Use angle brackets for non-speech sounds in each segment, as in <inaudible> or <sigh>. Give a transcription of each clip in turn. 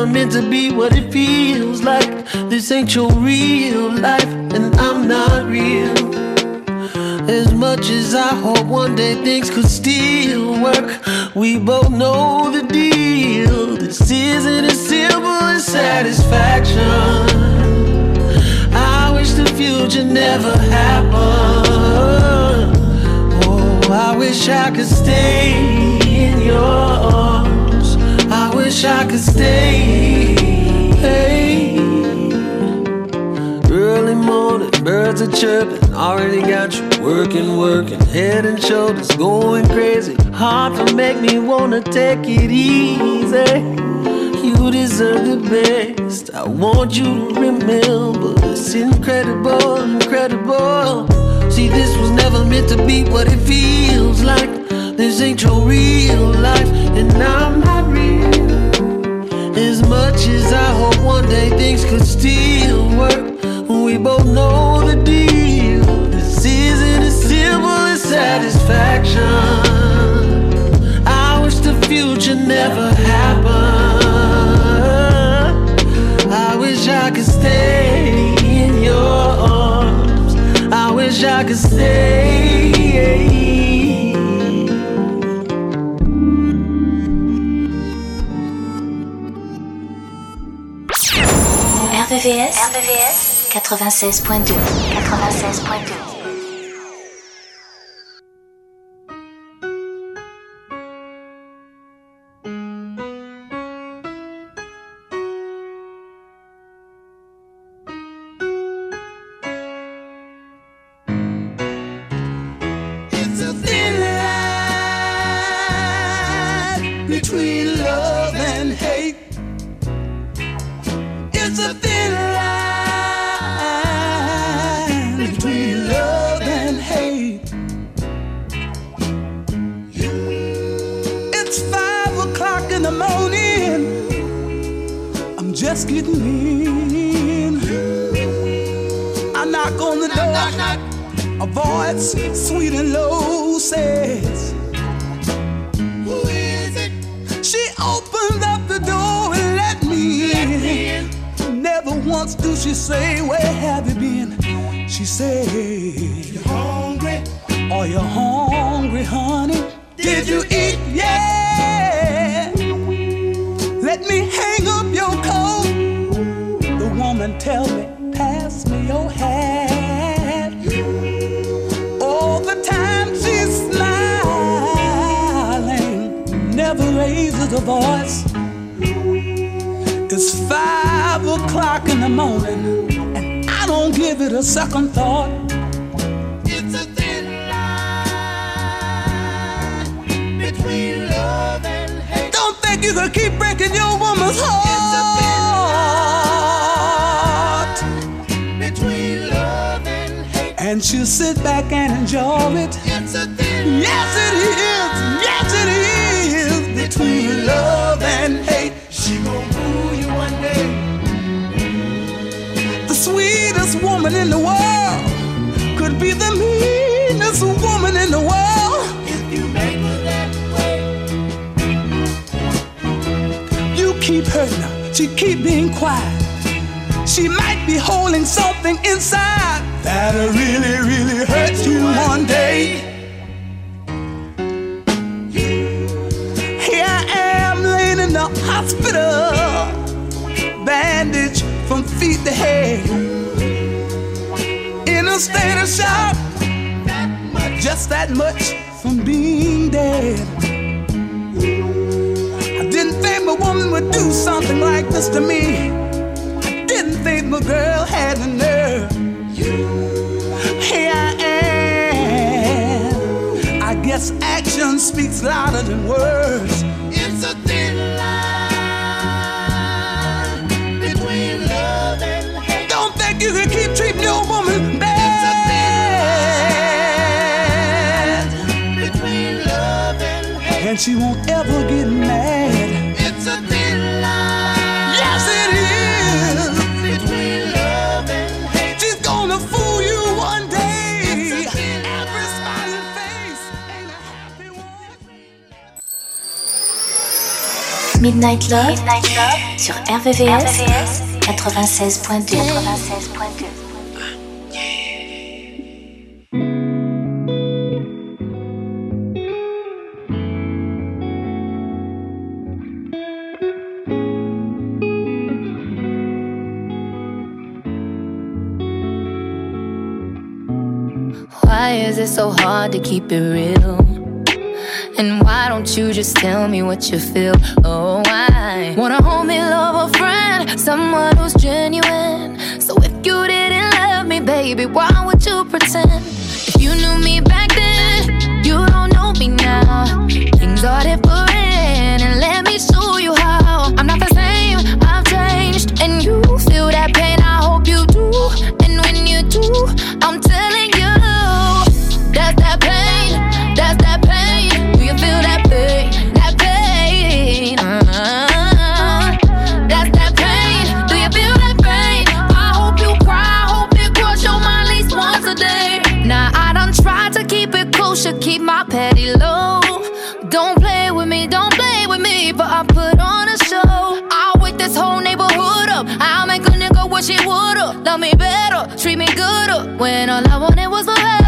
never meant to be what it feels like. This ain't your real life, and I'm not real. As much as I hope one day things could still work, we both know the deal. This isn't as simple as satisfaction. I wish the future never happened. Oh, I wish I could stay in your arms. I wish I could stay. Hey. Early morning, birds are chirping. Already got you working, working. Head and shoulders going crazy. Hard to make me wanna take it easy. You deserve the best. I want you to remember it's incredible, incredible. See, this was never meant to be what it feels like. This ain't your real life, and I'm not real. One things could still work, we both know the deal. This isn't as simple as satisfaction. I wish the future never happened. I wish I could stay in your arms. I wish I could stay. RVVS. RVVS 96.2. 96.2. a voice. It's five o'clock in the morning, and I don't give it a second thought. It's a thin line between love and hate. Don't think you can keep breaking your woman's heart. It's a thin line Between love and hate. And she'll sit back and enjoy it. It's a thin Yes, it is. Yes, it is. Between love and hate. She gon' fool you one day. The sweetest woman in the world could be the meanest woman in the world. If you make her that way. You keep hurting her. She keep being quiet. She might be holding something inside that'll really, really hurt you one day. Hospital, bandaged from feet to head, in a state of shock. just that much from being dead. I didn't think my woman would do something like this to me. I didn't think my girl had the nerve. Here I am. I guess action speaks louder than words. You can keep treating your woman bad. and she won't ever get mad. It's a thin line. Yes, it is. Between love and hate. She's gonna fool you one day. Every smiling face ain't a happy one. Midnight Love, Midnight Love sur RVVS, RVVS 96.2. 96.2. Why is it so hard to keep it real? And why don't you just tell me what you feel? Oh, I wanna hold me, love a friend, someone who's genuine. So if you didn't love me, baby, why would you pretend? If you knew me back then, you don't know me now. Things are different, and let me show you how. When all I wanted was forever. You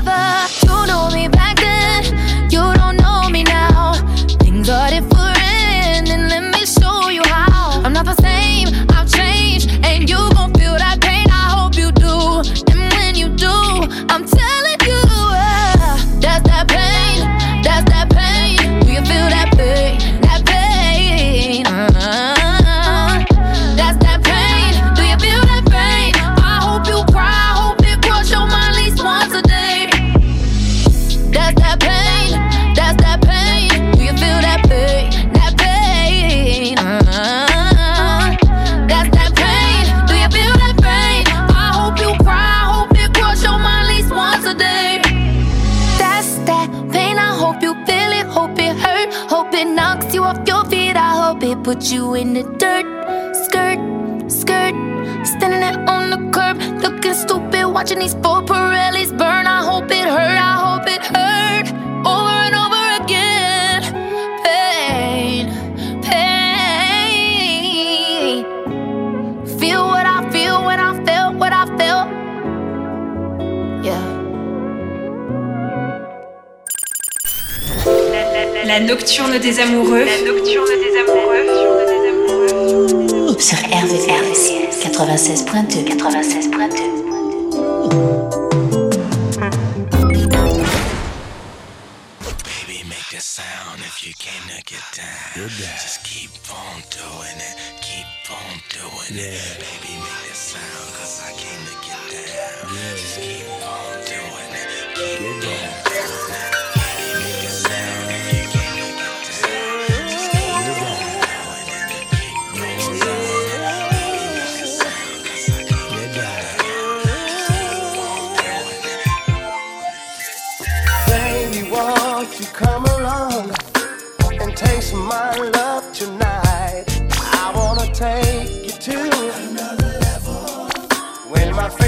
des amoureux. La nocturne des amoureux. Sur 96.2. 96.2.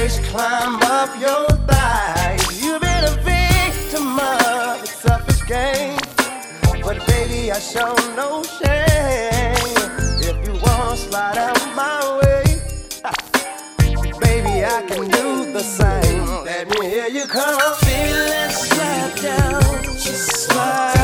When climb up your thighs, you've been a victim of a selfish game. But baby, I show no shame. If you wanna slide out my way, baby, I can do the same. Let me hear you come. Feel that slide down, slide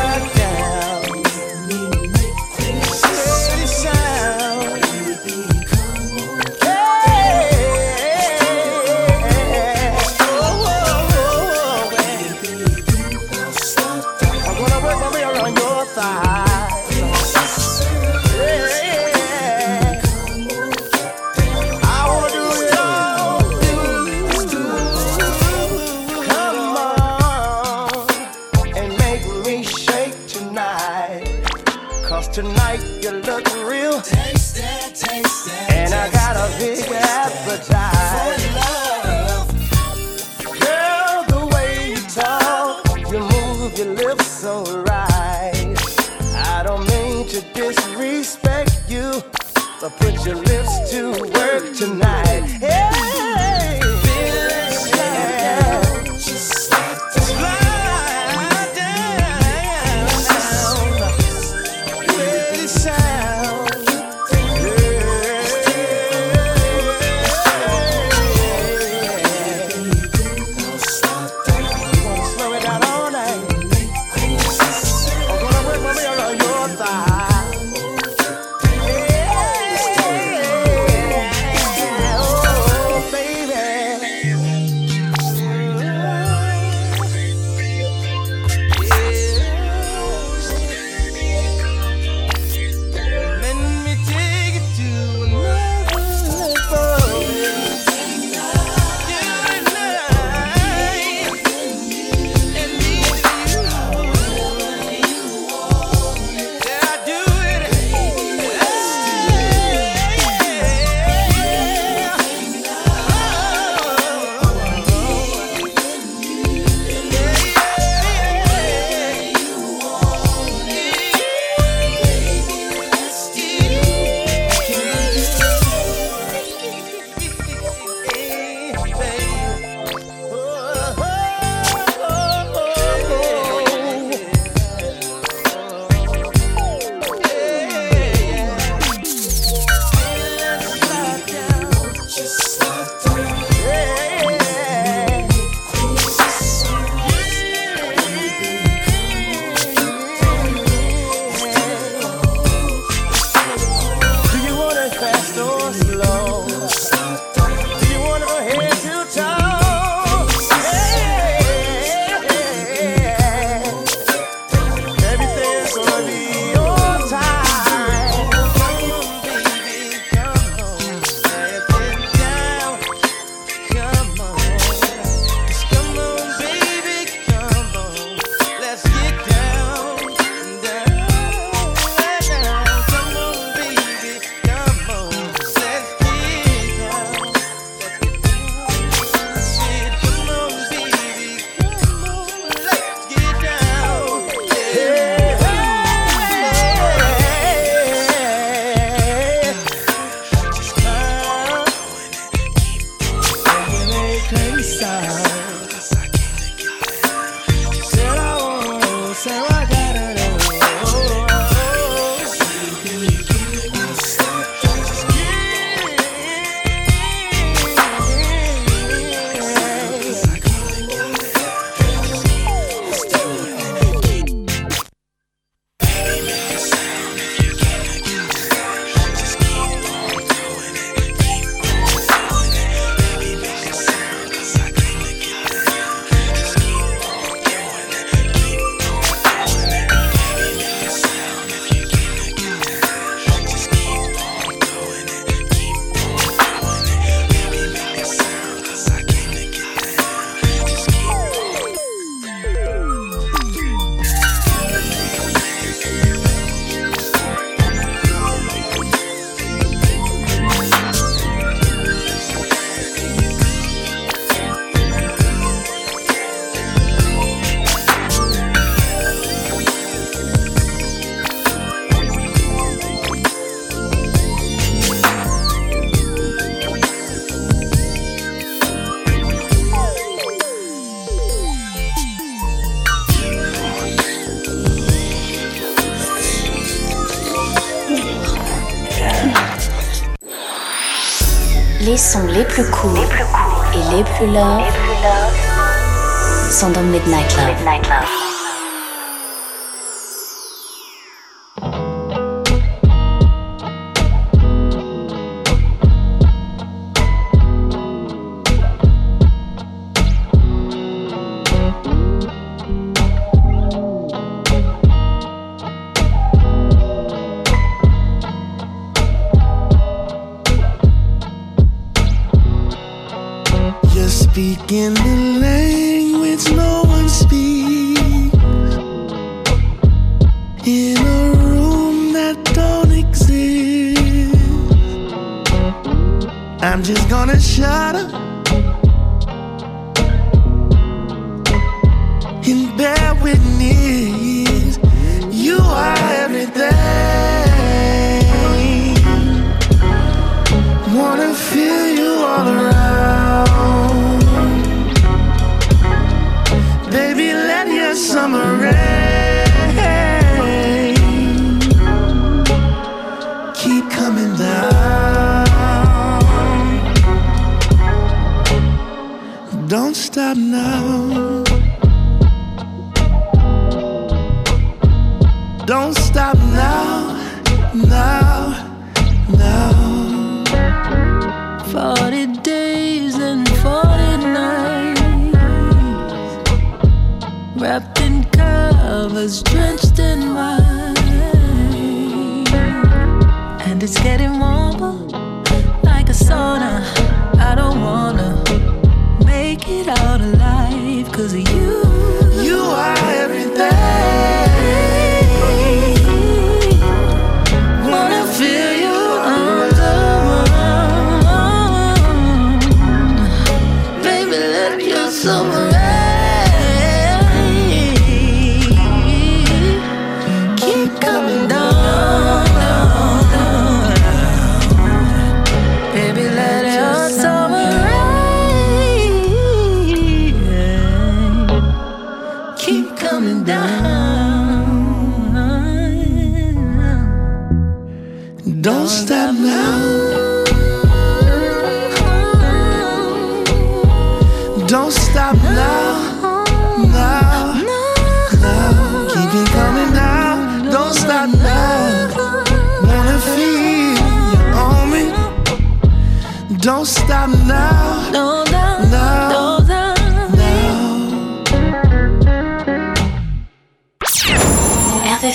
Le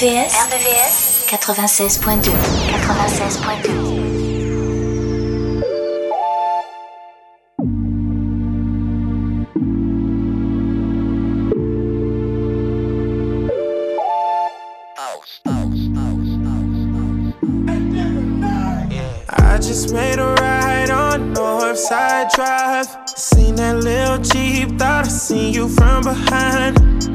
RVVS, RVVS 96.2 96.2 I just made a ride on Northside Drive. Seen that little Jeep, thought I seen you from behind.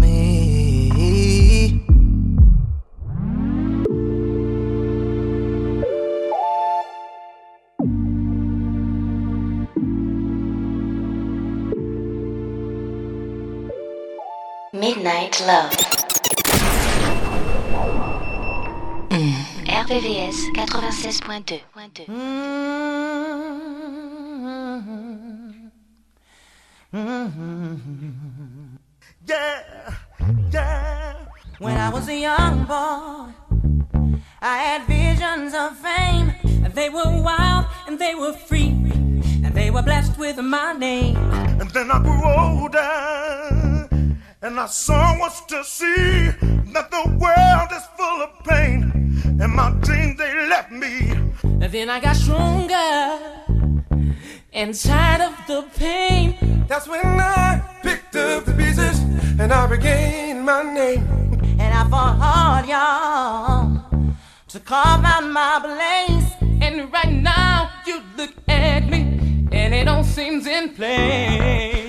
Midnight Love. RVVS 96.2. Yeah, yeah. When I was a young boy, I had visions of fame. They were wild and they were free, and they were blessed with my name. And then I grew older, and I saw what's to see that the world is full of pain, and my dreams they left me. And then I got stronger and tired of the pain. That's when I picked up the pieces and I regained my name. And I fought hard, y'all, to carve out my place. And right now you look at me and it all seems in place.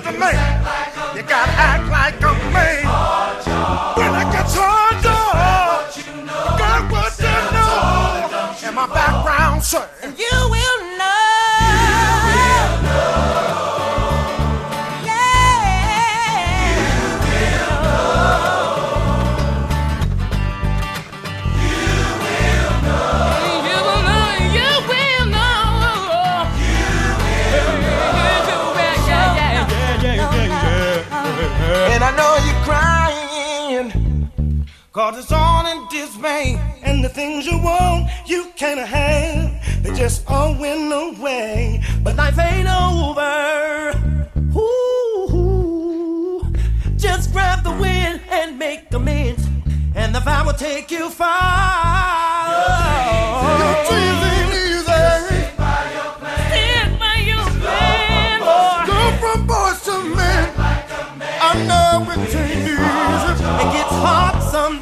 From boys to men. You gotta act like a man. When it gets hard, dog, you got what you know. And my background, sir. You can't. They just all went away. But life ain't over. Ooh, just grab the wind and make amends. And the vibe will take you far. Your dreams ain't easy. Stand by your plan, boy. Go from boys to men. I know it ain't easy. It gets hard sometimes.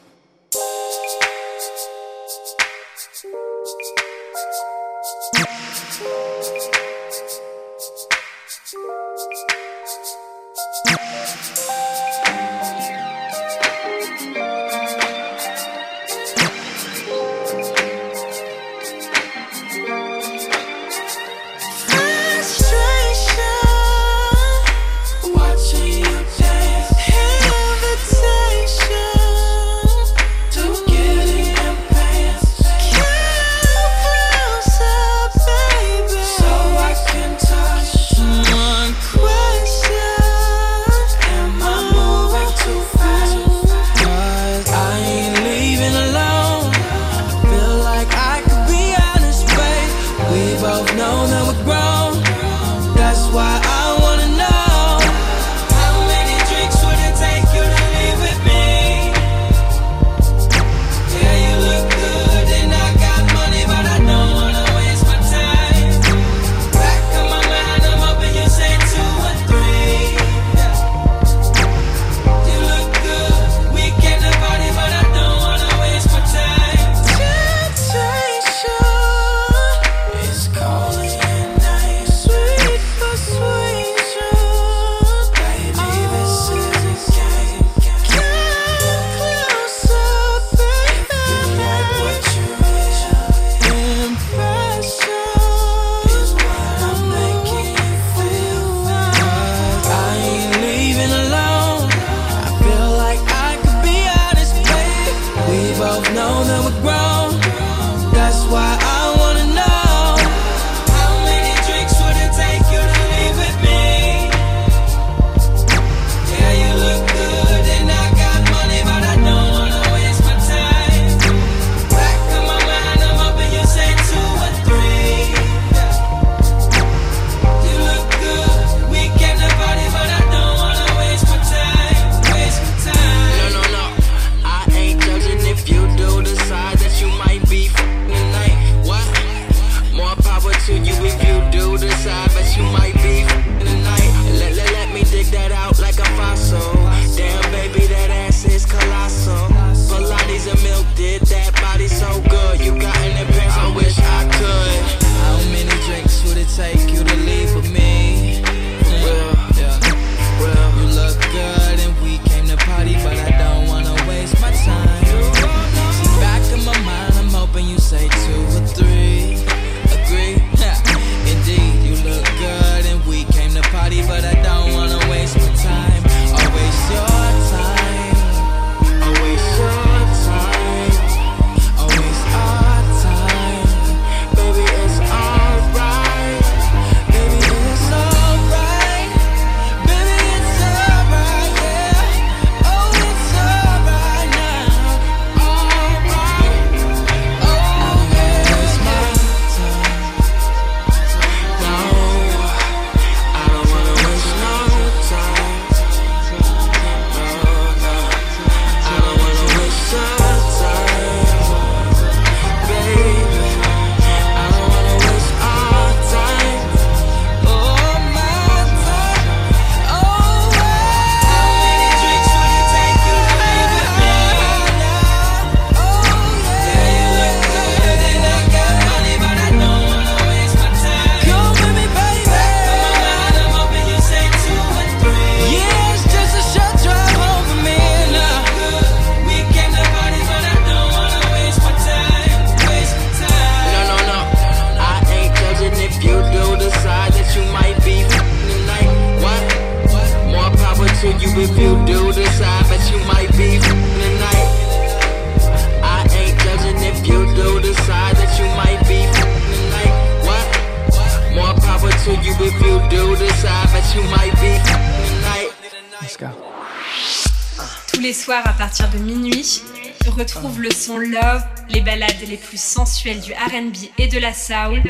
Et de la soul,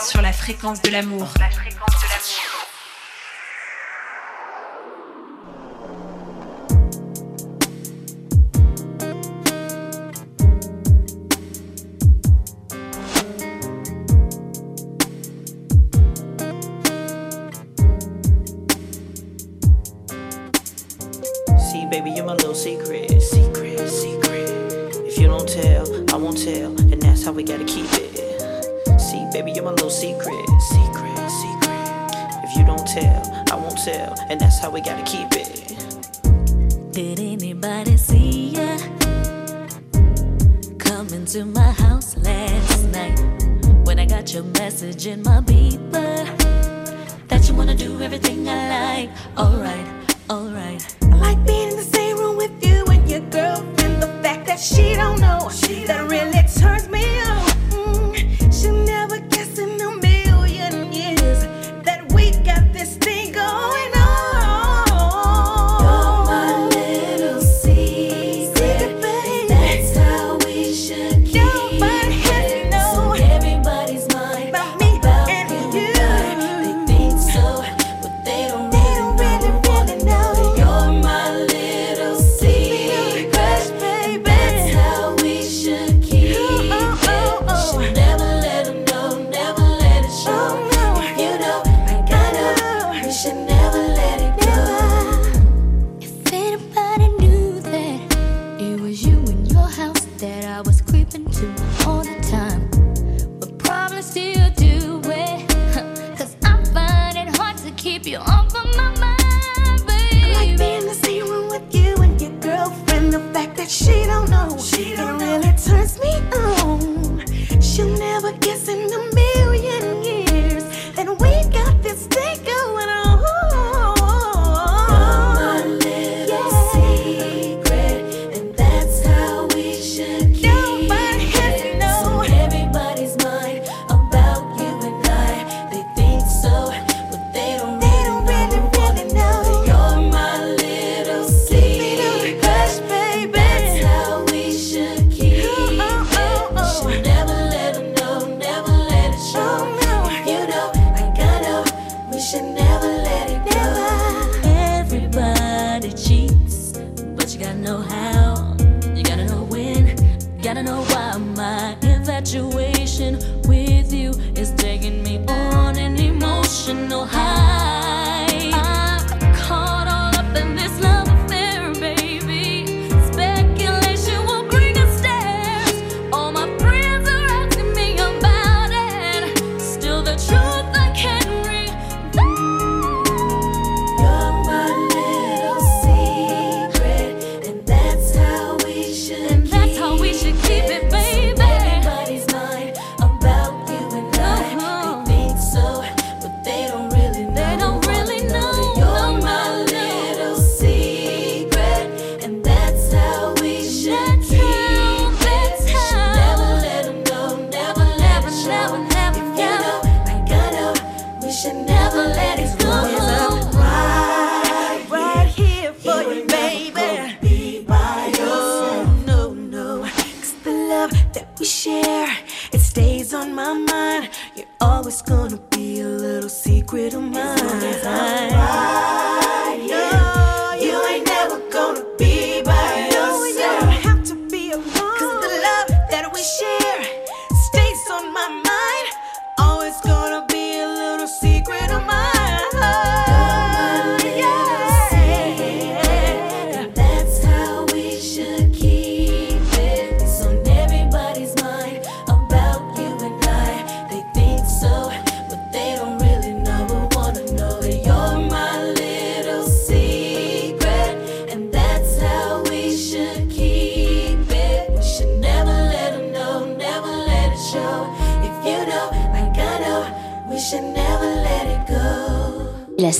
sur la fréquence de l'amour. sell, and that's how we gotta keep it. Did anybody see ya coming to my house last night? When I got your message in my beeper that you wanna do everything I like. Alright, alright. I like being in the same room with you and your girlfriend. The fact that she don't know she don't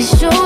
It's sure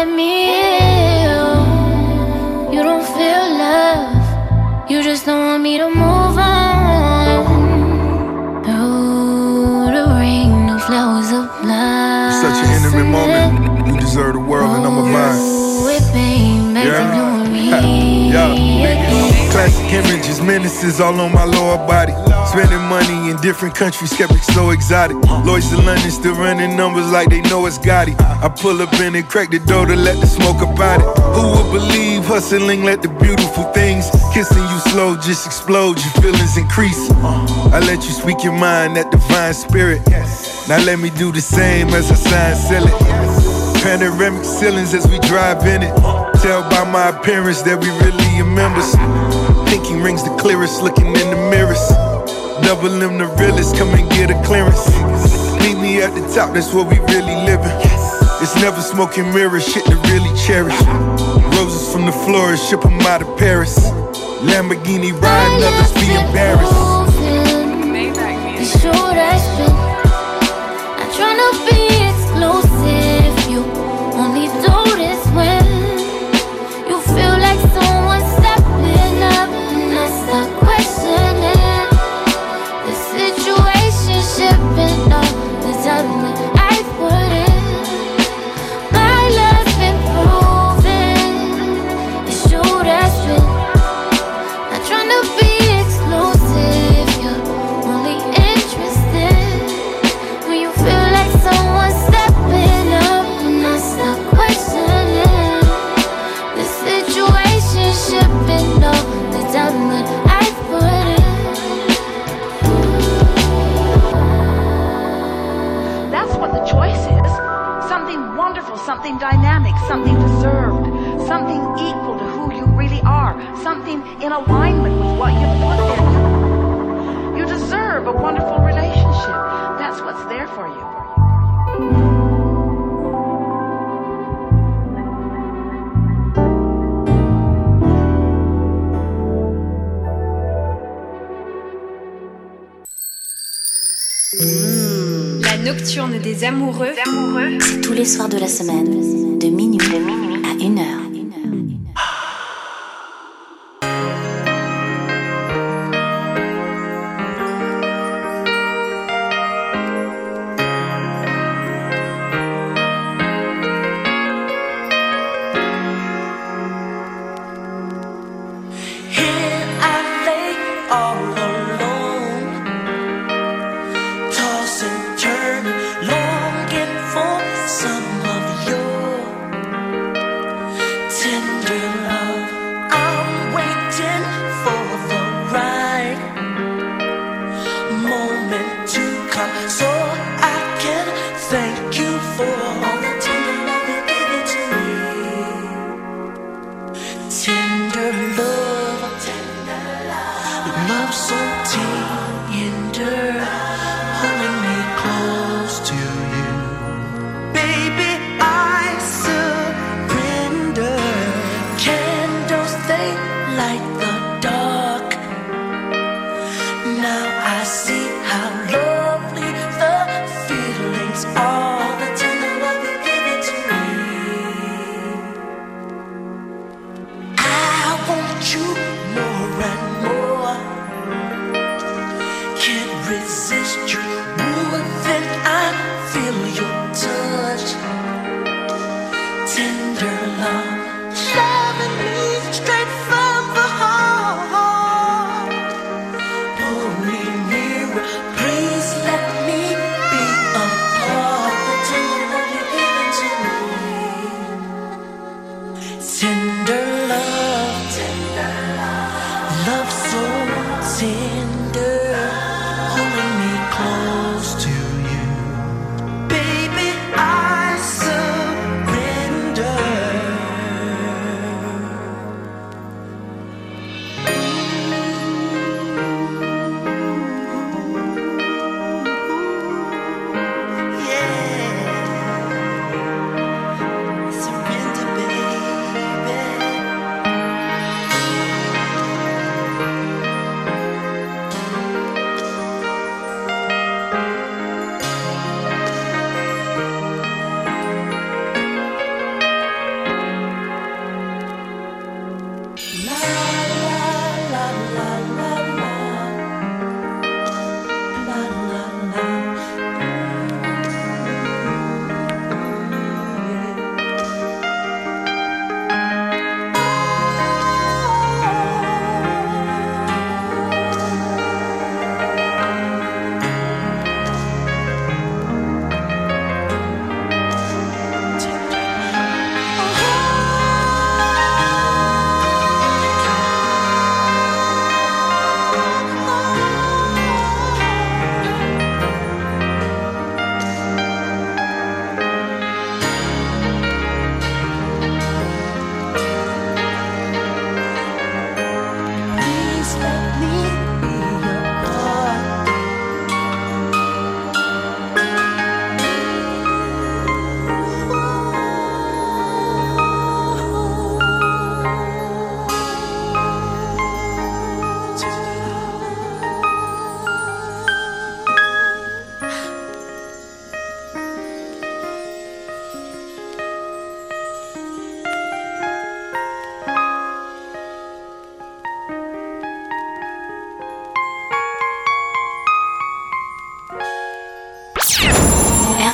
let me heal? You don't feel love. You just don't want me to move on. Oh, the ring, no flowers of love. Such an intimate moment. You deserve the world, and I'm a. Ooh, it Yeah. <laughs> Yeah. Classic images, menaces all on my lower body. Spending money in different countries, kept it so exotic. Lloyds to London, still running numbers like they know it's Gotti. I pull up in and crack the door to let the smoke about it. Who would believe hustling, let the beautiful things kissing you slow just explode, your feelings increase. I let you speak your mind, that divine spirit. Now let me do the same as I sign, seal it. Panoramic ceilings as we drive in it. Tell by my appearance that we really are members. Pinky rings the clearest, looking in the mirrors. Double M the realest, come and get a clearance. Meet me at the top, that's where we really living. It's never smoking mirrors, shit to really cherish. Roses from the florist, ship 'em out of Paris. Lamborghini riding, others be embarrassed. True in alignment with what you put in. You deserve a wonderful relationship. That's what's there for you. La nocturne des amoureux. C'est tous les soirs de la semaine,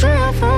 hitters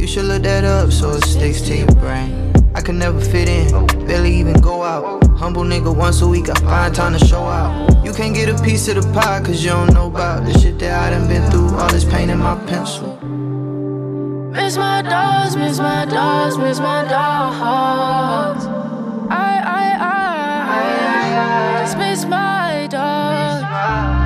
You should look that up so it sticks to your brain. I can never fit in, barely even go out. Humble nigga once a week, I find time to show out. You can't get a piece of the pie, cause you don't know about the shit that I done been through. All this pain in my pencil. Miss my dogs, miss my dogs, miss my dogs. I, I, I, I my dogs. Ooh, ooh,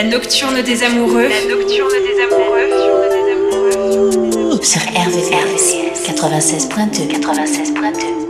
La nocturne des amoureux. La nocturne des amoureux. Sur RVVS 96.2 96.2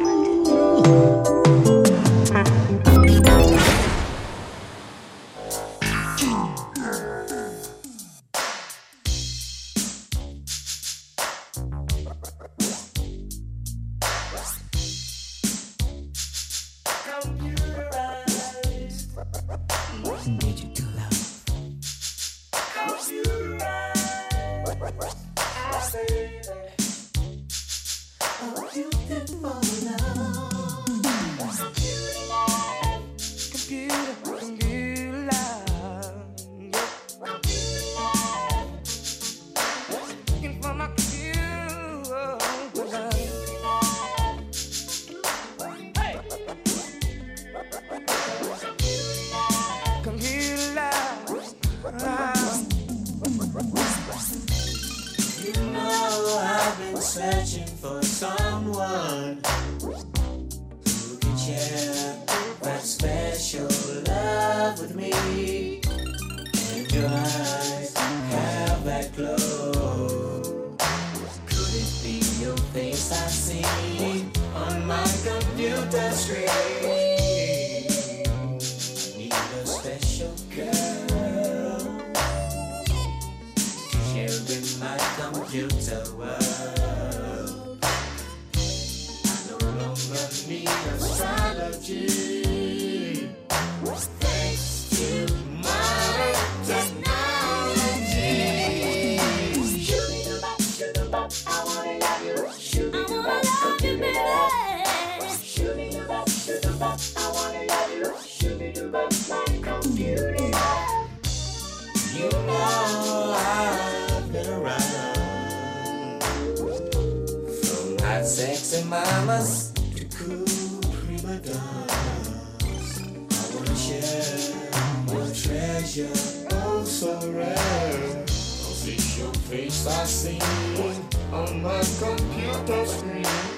your face I see on my computer screen.